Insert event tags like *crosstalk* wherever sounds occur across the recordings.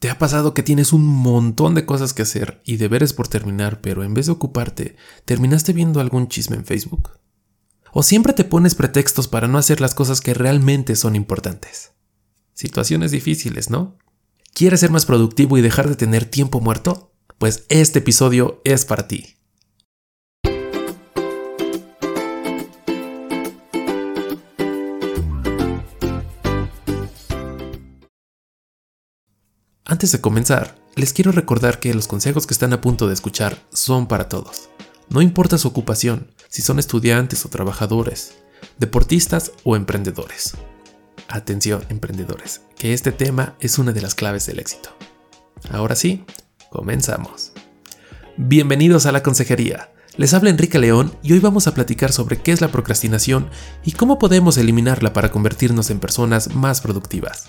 ¿Te ha pasado que tienes un montón de cosas que hacer y deberes por terminar, pero en vez de ocuparte, terminaste viendo algún chisme en Facebook? ¿O siempre te pones pretextos para no hacer las cosas que realmente son importantes? Situaciones difíciles, ¿no? ¿Quieres ser más productivo y dejar de tener tiempo muerto? Pues este episodio es para ti. Antes de comenzar, les quiero recordar que los consejos que están a punto de escuchar son para todos. No importa su ocupación, si son estudiantes o trabajadores, deportistas o emprendedores. Atención, emprendedores, que este tema es una de las claves del éxito. Ahora sí, comenzamos. Bienvenidos a la consejería. Les habla Enrique León y hoy vamos a platicar sobre qué es la procrastinación y cómo podemos eliminarla para convertirnos en personas más productivas.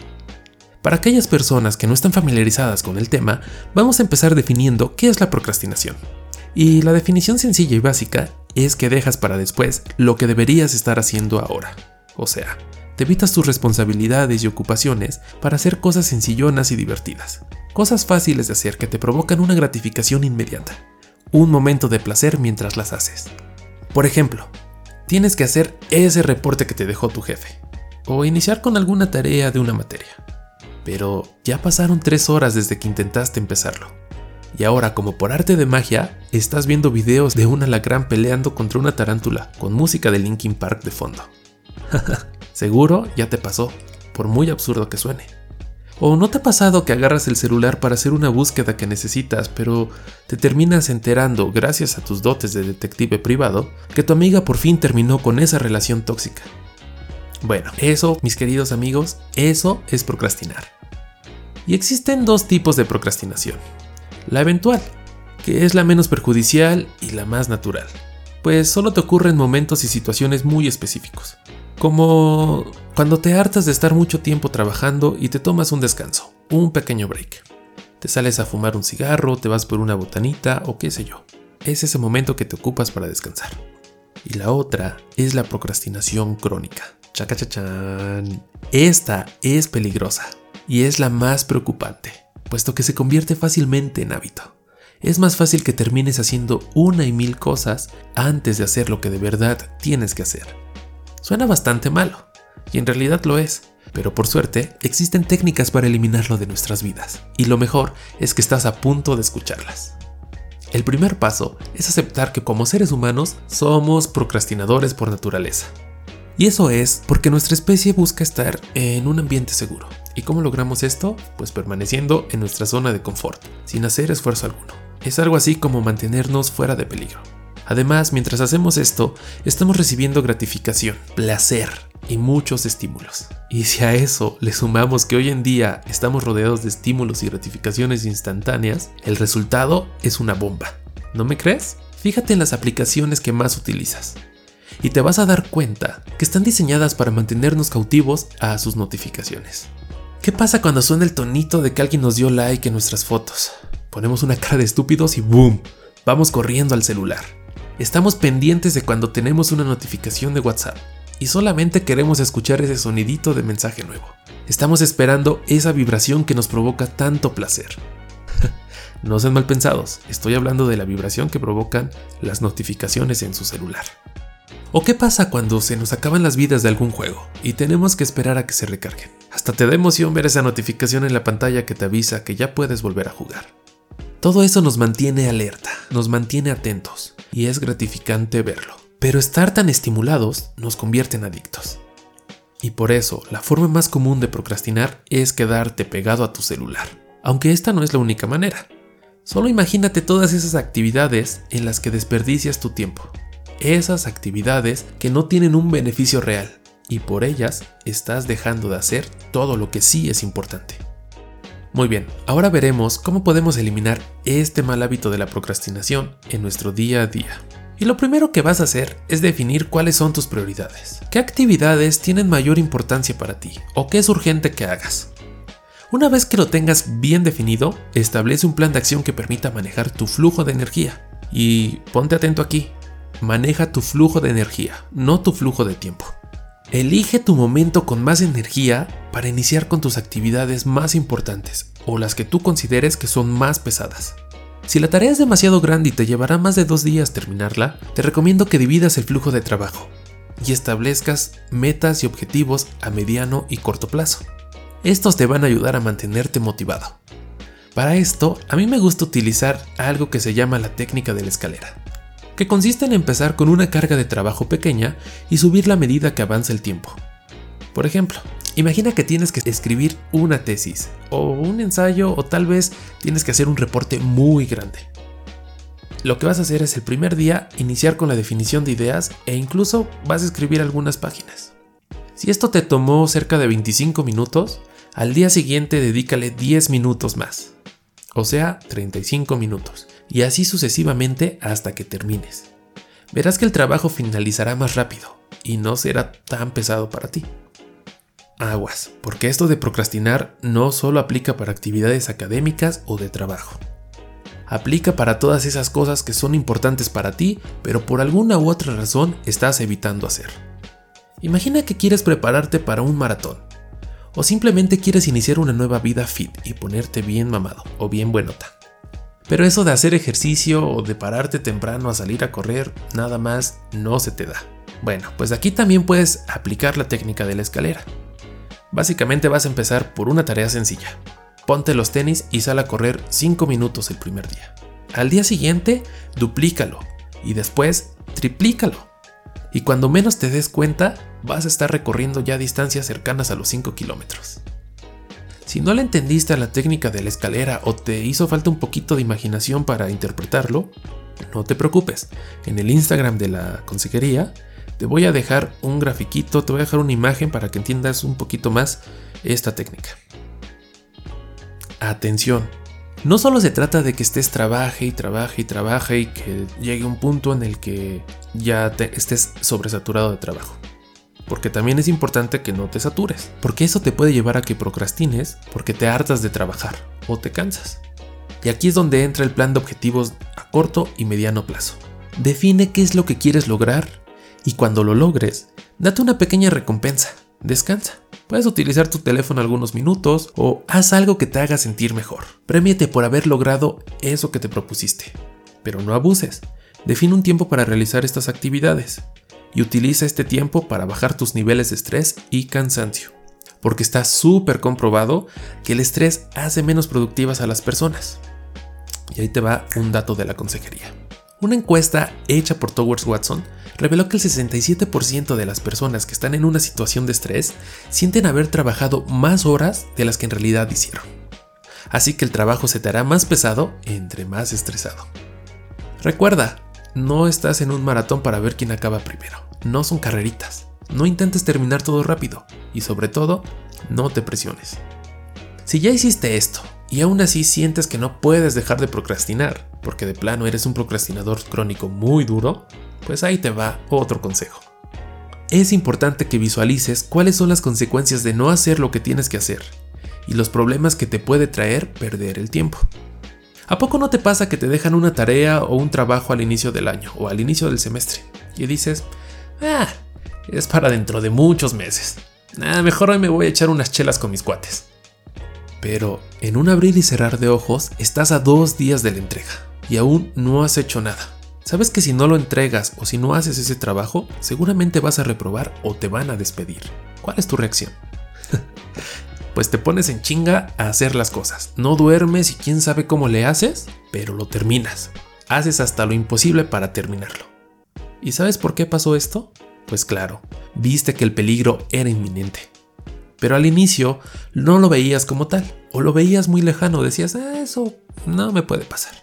Para aquellas personas que no están familiarizadas con el tema, vamos a empezar definiendo qué es la procrastinación. Y la definición sencilla y básica es que dejas para después lo que deberías estar haciendo ahora. O sea, te evitas tus responsabilidades y ocupaciones para hacer cosas sencillonas y divertidas. Cosas fáciles de hacer que te provocan una gratificación inmediata. Un momento de placer mientras las haces. Por ejemplo, tienes que hacer ese reporte que te dejó tu jefe. O iniciar con alguna tarea de una materia pero ya pasaron tres horas desde que intentaste empezarlo. Y ahora, como por arte de magia, estás viendo videos de un alacrán peleando contra una tarántula con música de Linkin Park de fondo. *laughs* Seguro ya te pasó, por muy absurdo que suene. ¿O no te ha pasado que agarras el celular para hacer una búsqueda que necesitas, pero te terminas enterando, gracias a tus dotes de detective privado, que tu amiga por fin terminó con esa relación tóxica? Bueno, eso, mis queridos amigos, eso es procrastinar. Y existen dos tipos de procrastinación. La eventual, que es la menos perjudicial y la más natural, pues solo te ocurre en momentos y situaciones muy específicos, como cuando te hartas de estar mucho tiempo trabajando y te tomas un descanso, un pequeño break. Te sales a fumar un cigarro, te vas por una botanita o qué sé yo. Es ese momento que te ocupas para descansar. Y la otra es la procrastinación crónica Chacachachán. Esta es peligrosa y es la más preocupante, puesto que se convierte fácilmente en hábito. Es más fácil que termines haciendo una y mil cosas antes de hacer lo que de verdad tienes que hacer. Suena bastante malo, y en realidad lo es, pero por suerte existen técnicas para eliminarlo de nuestras vidas, y lo mejor es que estás a punto de escucharlas. El primer paso es aceptar que como seres humanos somos procrastinadores por naturaleza. Y eso es porque nuestra especie busca estar en un ambiente seguro. ¿Y cómo logramos esto? Pues permaneciendo en nuestra zona de confort, sin hacer esfuerzo alguno. Es algo así como mantenernos fuera de peligro. Además, mientras hacemos esto, estamos recibiendo gratificación, placer y muchos estímulos. Y si a eso le sumamos que hoy en día estamos rodeados de estímulos y gratificaciones instantáneas, el resultado es una bomba. ¿No me crees? Fíjate en las aplicaciones que más utilizas y te vas a dar cuenta que están diseñadas para mantenernos cautivos a sus notificaciones. ¿Qué pasa cuando suena el tonito de que alguien nos dio like en nuestras fotos? Ponemos una cara de estúpidos y ¡boom! Vamos corriendo al celular. Estamos pendientes de cuando tenemos una notificación de WhatsApp y solamente queremos escuchar ese sonidito de mensaje nuevo. Estamos esperando esa vibración que nos provoca tanto placer. *laughs* no sean mal pensados, estoy hablando de la vibración que provocan las notificaciones en su celular. ¿O qué pasa cuando se nos acaban las vidas de algún juego y tenemos que esperar a que se recarguen? Hasta te da emoción ver esa notificación en la pantalla que te avisa que ya puedes volver a jugar. Todo eso nos mantiene alerta, nos mantiene atentos y es gratificante verlo. Pero estar tan estimulados nos convierte en adictos. Y por eso, la forma más común de procrastinar es quedarte pegado a tu celular. Aunque esta no es la única manera. Solo imagínate todas esas actividades en las que desperdicias tu tiempo esas actividades que no tienen un beneficio real y por ellas estás dejando de hacer todo lo que sí es importante. Muy bien, ahora veremos cómo podemos eliminar este mal hábito de la procrastinación en nuestro día a día. Y lo primero que vas a hacer es definir cuáles son tus prioridades. ¿Qué actividades tienen mayor importancia para ti o qué es urgente que hagas? Una vez que lo tengas bien definido, establece un plan de acción que permita manejar tu flujo de energía. Y ponte atento aquí, maneja tu flujo de energía, no tu flujo de tiempo. Elige tu momento con más energía para iniciar con tus actividades más importantes o las que tú consideres que son más pesadas. Si la tarea es demasiado grande y te llevará más de dos días terminarla, te recomiendo que dividas el flujo de trabajo y establezcas metas y objetivos a mediano y corto plazo. Estos te van a ayudar a mantenerte motivado. Para esto, a mí me gusta utilizar algo que se llama la técnica de la escalera, que consiste en empezar con una carga de trabajo pequeña y subir a medida que avanza el tiempo. Por ejemplo, imagina que tienes que escribir una tesis, o un ensayo, o tal vez tienes que hacer un reporte muy grande. Lo que vas a hacer es el primer día iniciar con la definición de ideas e incluso vas a escribir algunas páginas. Si esto te tomó cerca de 25 minutos, al día siguiente dedícale 10 minutos más. O sea, 35 minutos. Y así sucesivamente hasta que termines. Verás que el trabajo finalizará más rápido y no será tan pesado para ti. Aguas, porque esto de procrastinar no solo aplica para actividades académicas o de trabajo. Aplica para todas esas cosas que son importantes para ti, pero por alguna u otra razón estás evitando hacer. Imagina que quieres prepararte para un maratón o simplemente quieres iniciar una nueva vida fit y ponerte bien mamado o bien buenota. Pero eso de hacer ejercicio o de pararte temprano a salir a correr, nada más no se te da. Bueno, pues aquí también puedes aplicar la técnica de la escalera. Básicamente vas a empezar por una tarea sencilla. Ponte los tenis y sal a correr 5 minutos el primer día. Al día siguiente, duplícalo y después triplícalo. Y cuando menos te des cuenta, vas a estar recorriendo ya distancias cercanas a los 5 kilómetros. Si no le entendiste a la técnica de la escalera o te hizo falta un poquito de imaginación para interpretarlo, no te preocupes. En el Instagram de la consejería te voy a dejar un grafiquito, te voy a dejar una imagen para que entiendas un poquito más esta técnica. Atención, no solo se trata de que estés trabaje y trabaje y trabaje y que llegue un punto en el que ya te estés sobresaturado de trabajo. Porque también es importante que no te satures, porque eso te puede llevar a que procrastines porque te hartas de trabajar o te cansas. Y aquí es donde entra el plan de objetivos a corto y mediano plazo. Define qué es lo que quieres lograr y cuando lo logres, date una pequeña recompensa, descansa. Puedes utilizar tu teléfono algunos minutos o haz algo que te haga sentir mejor. Premiate por haber logrado eso que te propusiste. Pero no abuses. Define un tiempo para realizar estas actividades y utiliza este tiempo para bajar tus niveles de estrés y cansancio. Porque está súper comprobado que el estrés hace menos productivas a las personas. Y ahí te va un dato de la consejería. Una encuesta hecha por Towers Watson reveló que el 67% de las personas que están en una situación de estrés sienten haber trabajado más horas de las que en realidad hicieron. Así que el trabajo se te hará más pesado entre más estresado. Recuerda, no estás en un maratón para ver quién acaba primero. No son carreritas. No intentes terminar todo rápido y sobre todo, no te presiones. Si ya hiciste esto y aún así sientes que no puedes dejar de procrastinar, porque de plano eres un procrastinador crónico muy duro, pues ahí te va otro consejo. Es importante que visualices cuáles son las consecuencias de no hacer lo que tienes que hacer y los problemas que te puede traer perder el tiempo. ¿A poco no te pasa que te dejan una tarea o un trabajo al inicio del año o al inicio del semestre y dices, ah, es para dentro de muchos meses. Ah, mejor hoy me voy a echar unas chelas con mis cuates. Pero en un abrir y cerrar de ojos estás a dos días de la entrega y aún no has hecho nada. Sabes que si no lo entregas o si no haces ese trabajo, seguramente vas a reprobar o te van a despedir. ¿Cuál es tu reacción? Pues te pones en chinga a hacer las cosas. No duermes y quién sabe cómo le haces, pero lo terminas. Haces hasta lo imposible para terminarlo. ¿Y sabes por qué pasó esto? Pues claro, viste que el peligro era inminente. Pero al inicio no lo veías como tal, o lo veías muy lejano, decías, ah, eso no me puede pasar.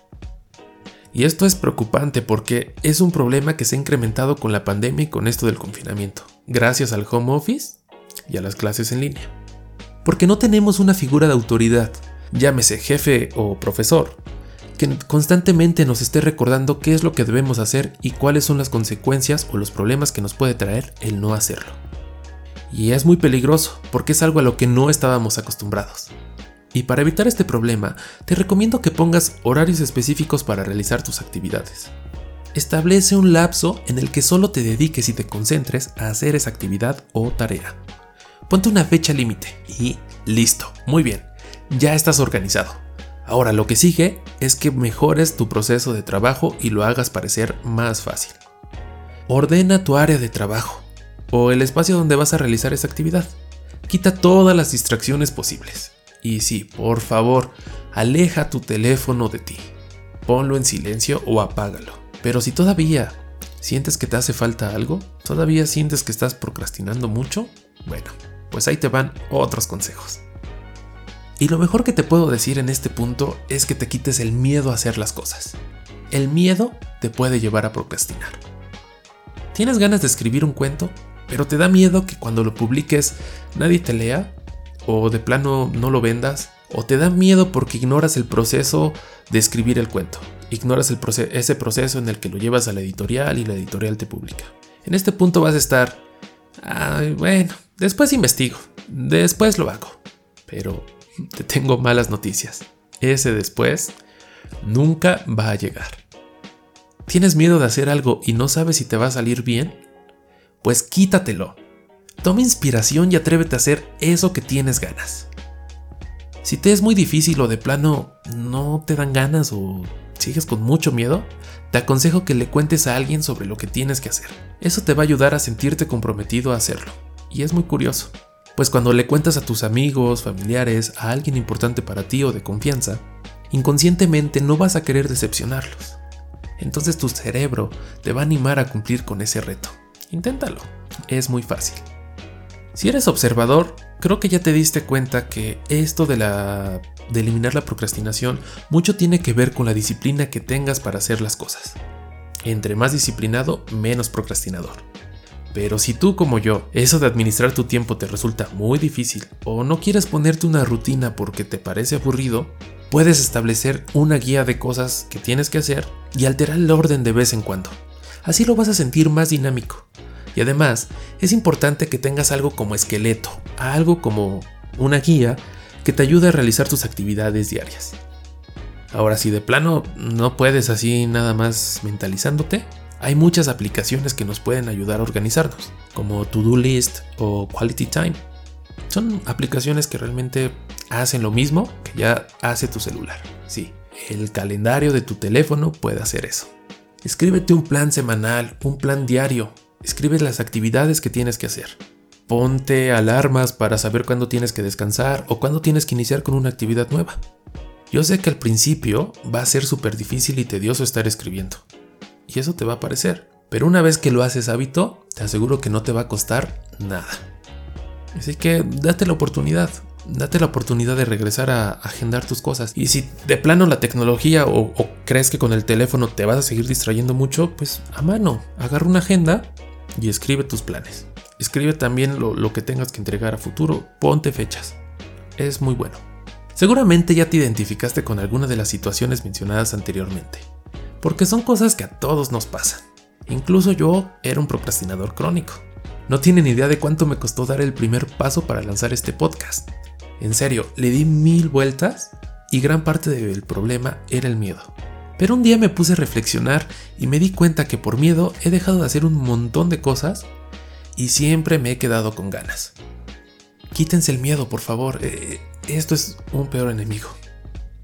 Y esto es preocupante porque es un problema que se ha incrementado con la pandemia y con esto del confinamiento, gracias al home office y a las clases en línea porque no tenemos una figura de autoridad, llámese jefe o profesor, que constantemente nos esté recordando qué es lo que debemos hacer y cuáles son las consecuencias o los problemas que nos puede traer el no hacerlo. Y es muy peligroso porque es algo a lo que no estábamos acostumbrados. Y para evitar este problema, te recomiendo que pongas horarios específicos para realizar tus actividades. Establece un lapso en el que solo te dediques y te concentres a hacer esa actividad o tarea. Ponte una fecha límite y listo, muy bien. ya estás organizado. Ahora lo que sigue es que mejores tu proceso de trabajo y lo hagas parecer más fácil. Ordena tu área de trabajo o el espacio donde vas a realizar esa actividad. Quita todas las distracciones posibles. Y sí, por favor, aleja tu teléfono de ti. Ponlo en silencio o apágalo. Pero si todavía sientes que te hace falta algo, todavía sientes que estás procrastinando mucho, bueno, pues ahí te van otros consejos. Y lo mejor que te puedo decir en este punto es que te quites el miedo a hacer las cosas. El miedo te puede llevar a procrastinar. ¿Tienes ganas de escribir un cuento? pero te da miedo que cuando lo publiques nadie te lea, o de plano no lo vendas, o te da miedo porque ignoras el proceso de escribir el cuento, ignoras ese proceso en el que lo llevas a la editorial y la editorial te publica. En este punto vas a estar, Ay, bueno, después investigo, después lo hago, pero te tengo malas noticias. Ese después nunca va a llegar. ¿Tienes miedo de hacer algo y no sabes si te va a salir bien? pues quítatelo. Toma inspiración y atrévete a hacer eso que tienes ganas. Si te es muy difícil o de plano no te dan ganas o sigues con mucho miedo, te aconsejo que le cuentes a alguien sobre lo que tienes que hacer. Eso te va a ayudar a sentirte comprometido a hacerlo. Y es muy curioso, pues cuando le cuentas a tus amigos, familiares, a alguien importante para ti o de confianza, inconscientemente no vas a querer decepcionarlos. Entonces tu cerebro te va a animar a cumplir con ese reto. Inténtalo, es muy fácil. Si eres observador, creo que ya te diste cuenta que esto de, la, de eliminar la procrastinación mucho tiene que ver con la disciplina que tengas para hacer las cosas. Entre más disciplinado, menos procrastinador. Pero si tú como yo, eso de administrar tu tiempo te resulta muy difícil o no quieres ponerte una rutina porque te parece aburrido, puedes establecer una guía de cosas que tienes que hacer y alterar el orden de vez en cuando. Así lo vas a sentir más dinámico. Y además, es importante que tengas algo como esqueleto, algo como una guía que te ayude a realizar tus actividades diarias. Ahora, si de plano no puedes así nada más mentalizándote, hay muchas aplicaciones que nos pueden ayudar a organizarnos, como To-Do List o Quality Time. Son aplicaciones que realmente hacen lo mismo que ya hace tu celular. Sí, el calendario de tu teléfono puede hacer eso. Escríbete un plan semanal, un plan diario. Escribe las actividades que tienes que hacer. Ponte alarmas para saber cuándo tienes que descansar o cuándo tienes que iniciar con una actividad nueva. Yo sé que al principio va a ser súper difícil y tedioso estar escribiendo. Y eso te va a parecer. Pero una vez que lo haces hábito, te aseguro que no te va a costar nada. Así que date la oportunidad date la oportunidad de regresar a agendar tus cosas. Y si de plano la tecnología o, crees que con el teléfono te vas a seguir distrayendo mucho, pues a mano, agarra una agenda y escribe tus planes. Escribe también lo, lo que tengas que entregar a futuro, ponte fechas. Es muy bueno. Seguramente ya te identificaste con alguna de las situaciones mencionadas anteriormente, porque son cosas que a todos nos pasan. Incluso yo era un procrastinador crónico. No tienen idea de cuánto me costó dar el primer paso para lanzar este podcast. En serio, le di mil vueltas y gran parte del problema era el miedo. Pero un día me puse a reflexionar y me di cuenta que por miedo he dejado de hacer un montón de cosas y siempre me he quedado con ganas. Quítense el miedo, por favor. Eh, esto es un peor enemigo.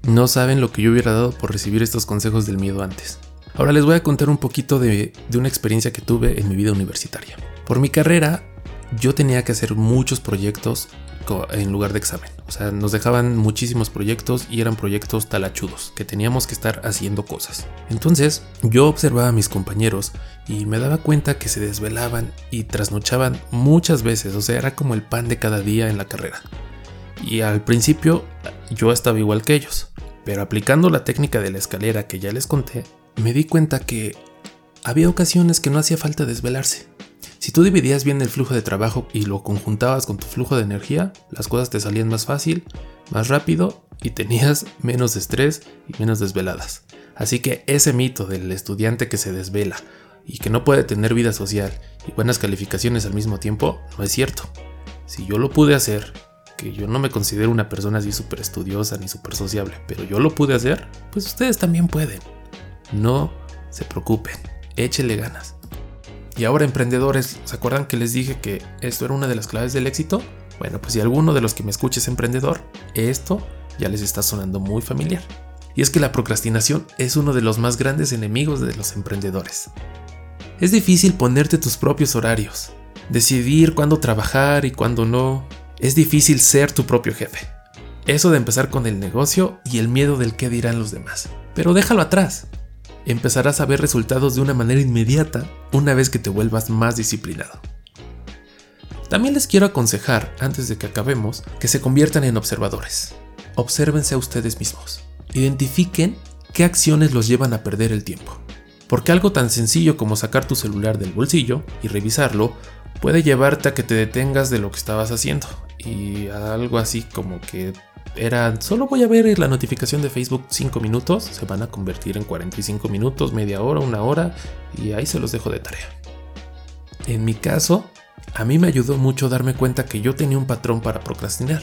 No saben lo que yo hubiera dado por recibir estos consejos del miedo antes. Ahora les voy a contar un poquito de, de una experiencia que tuve en mi vida universitaria. Por mi carrera, yo tenía que hacer muchos proyectos en lugar de examen. O sea, nos dejaban muchísimos proyectos y eran proyectos talachudos, que teníamos que estar haciendo cosas. Entonces, yo observaba a mis compañeros y me daba cuenta que se desvelaban y trasnochaban muchas veces, o sea, era como el pan de cada día en la carrera. Y al principio yo estaba igual que ellos, pero aplicando la técnica de la escalera que ya les conté, me di cuenta que había ocasiones que no hacía falta desvelarse. Si tú dividías bien el flujo de trabajo y lo conjuntabas con tu flujo de energía, las cosas te salían más fácil, más rápido y tenías *laughs* menos estrés y menos desveladas. Así que ese mito del estudiante que se desvela y que no puede tener vida social y buenas calificaciones al mismo tiempo no es cierto. Si yo lo pude hacer, que yo no me considero una persona así súper estudiosa ni súper sociable, pero yo lo pude hacer, pues ustedes también pueden. No se preocupen, échele ganas. Y ahora emprendedores, ¿se acuerdan que les dije que esto era una de las claves del éxito? Bueno, pues si alguno de los que me escuches es emprendedor, esto ya les está sonando muy familiar. Y es que la procrastinación es uno de los más grandes enemigos de los emprendedores. Es difícil ponerte tus propios horarios, decidir cuándo trabajar y cuándo no. Es difícil ser tu propio jefe. Eso de empezar con el negocio y el miedo del qué dirán los demás. Pero déjalo atrás. Empezarás a ver resultados de una manera inmediata una vez que te vuelvas más disciplinado. También les quiero aconsejar, antes de que acabemos, que se conviertan en observadores. Obsérvense a ustedes mismos. Identifiquen qué acciones los llevan a perder el tiempo. Porque algo tan sencillo como sacar tu celular del bolsillo y revisarlo puede llevarte a que te detengas de lo que estabas haciendo. Y algo así como que era solo voy a ver la notificación de Facebook 5 minutos, se van a convertir en 45 minutos, media hora, una hora y ahí se los dejo de tarea. En mi caso, a mí me ayudó mucho darme cuenta que yo tenía un patrón para procrastinar.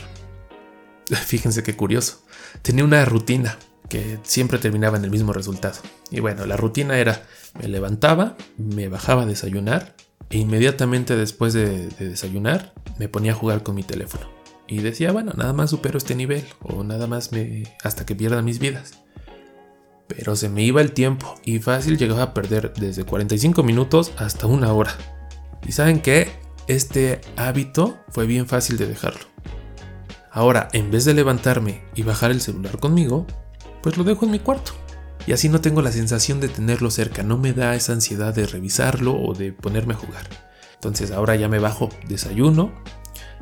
*laughs* Fíjense qué curioso. Tenía una rutina que siempre terminaba en el mismo resultado. Y bueno, la rutina era, me levantaba, me bajaba a desayunar e inmediatamente después de, desayunar me ponía a jugar con mi teléfono. Y decía, bueno, nada más supero este nivel o nada más me hasta que pierda mis vidas. Pero se me iba el tiempo y fácil llegaba a perder desde 45 minutos hasta una hora. ¿Y saben qué? Este hábito fue bien fácil de dejarlo. Ahora, en vez de levantarme y bajar el celular conmigo, pues lo dejo en mi cuarto. Y así no tengo la sensación de tenerlo cerca, no me da esa ansiedad de revisarlo o de ponerme a jugar. Entonces ahora ya me bajo, desayuno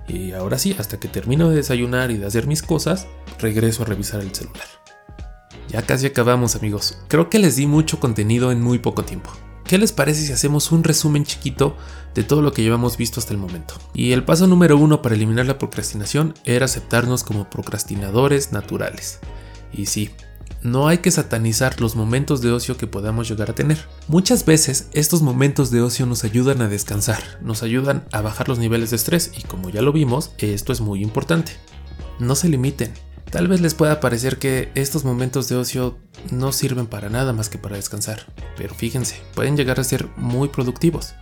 y ahora sí, hasta que termino de desayunar y de hacer mis cosas, regreso a revisar el celular. Ya casi acabamos amigos, creo que les di mucho contenido en muy poco tiempo. ¿Qué les parece si hacemos un resumen chiquito de todo lo que llevamos visto hasta el momento? Y el paso número uno para eliminar la procrastinación era aceptarnos como procrastinadores naturales. Y sí, no hay que satanizar los momentos de ocio que podamos llegar a tener. Muchas veces estos momentos de ocio nos ayudan a descansar, nos ayudan a bajar los niveles de estrés y como ya lo vimos, esto es muy importante. No se limiten. Tal vez les pueda parecer que estos momentos de ocio no sirven para nada más que para descansar, pero fíjense, pueden llegar a ser muy productivos.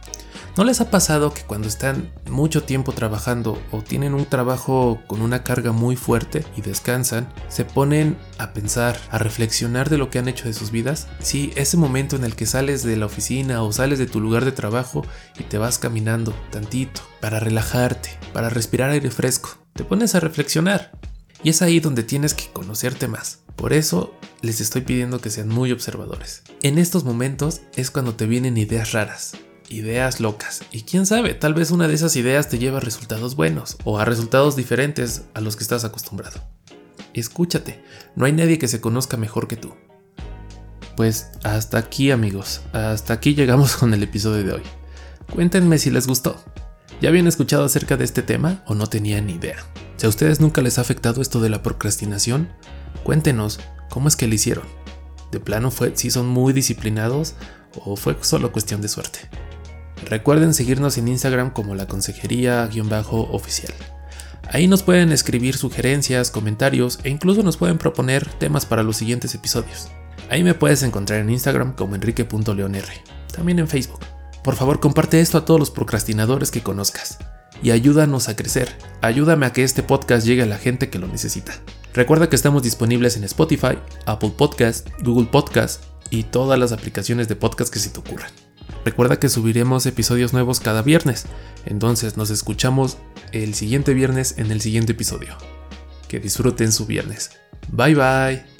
¿No les ha pasado que cuando están mucho tiempo trabajando o tienen un trabajo con una carga muy fuerte y descansan, se ponen a pensar, a reflexionar de lo que han hecho de sus vidas? Sí, ese momento en el que sales de la oficina o sales de tu lugar de trabajo y te vas caminando tantito para relajarte, para respirar aire fresco, te pones a reflexionar. Y es ahí donde tienes que conocerte más. Por eso les estoy pidiendo que sean muy observadores. En estos momentos es cuando te vienen ideas raras, ideas locas. Y quién sabe, tal vez una de esas ideas te lleva a resultados buenos o a resultados diferentes a los que estás acostumbrado. Escúchate, no hay nadie que se conozca mejor que tú. Pues hasta aquí amigos, hasta aquí llegamos *laughs* con el episodio de hoy. Cuéntenme si les gustó. ¿Ya habían escuchado acerca de este tema o no tenían ni idea? Si a ustedes nunca les ha afectado esto de la procrastinación, cuéntenos cómo es que lo hicieron. ¿De plano fue si son muy disciplinados o fue solo cuestión de suerte? Recuerden seguirnos en Instagram como la consejería-oficial. Ahí nos pueden escribir sugerencias, comentarios e incluso nos pueden proponer temas para los siguientes episodios. Ahí me puedes encontrar en Instagram como enrique.leonr, también en Facebook. Por favor, comparte esto a todos los procrastinadores que conozcas y ayúdanos a crecer. Ayúdame a que este podcast llegue a la gente que lo necesita. Recuerda que estamos disponibles en Spotify, Apple Podcast, Google Podcast y todas las aplicaciones de podcast que se te ocurran. Recuerda que subiremos episodios nuevos cada viernes, entonces nos escuchamos el siguiente viernes en el siguiente episodio. Que disfruten su viernes. Bye bye.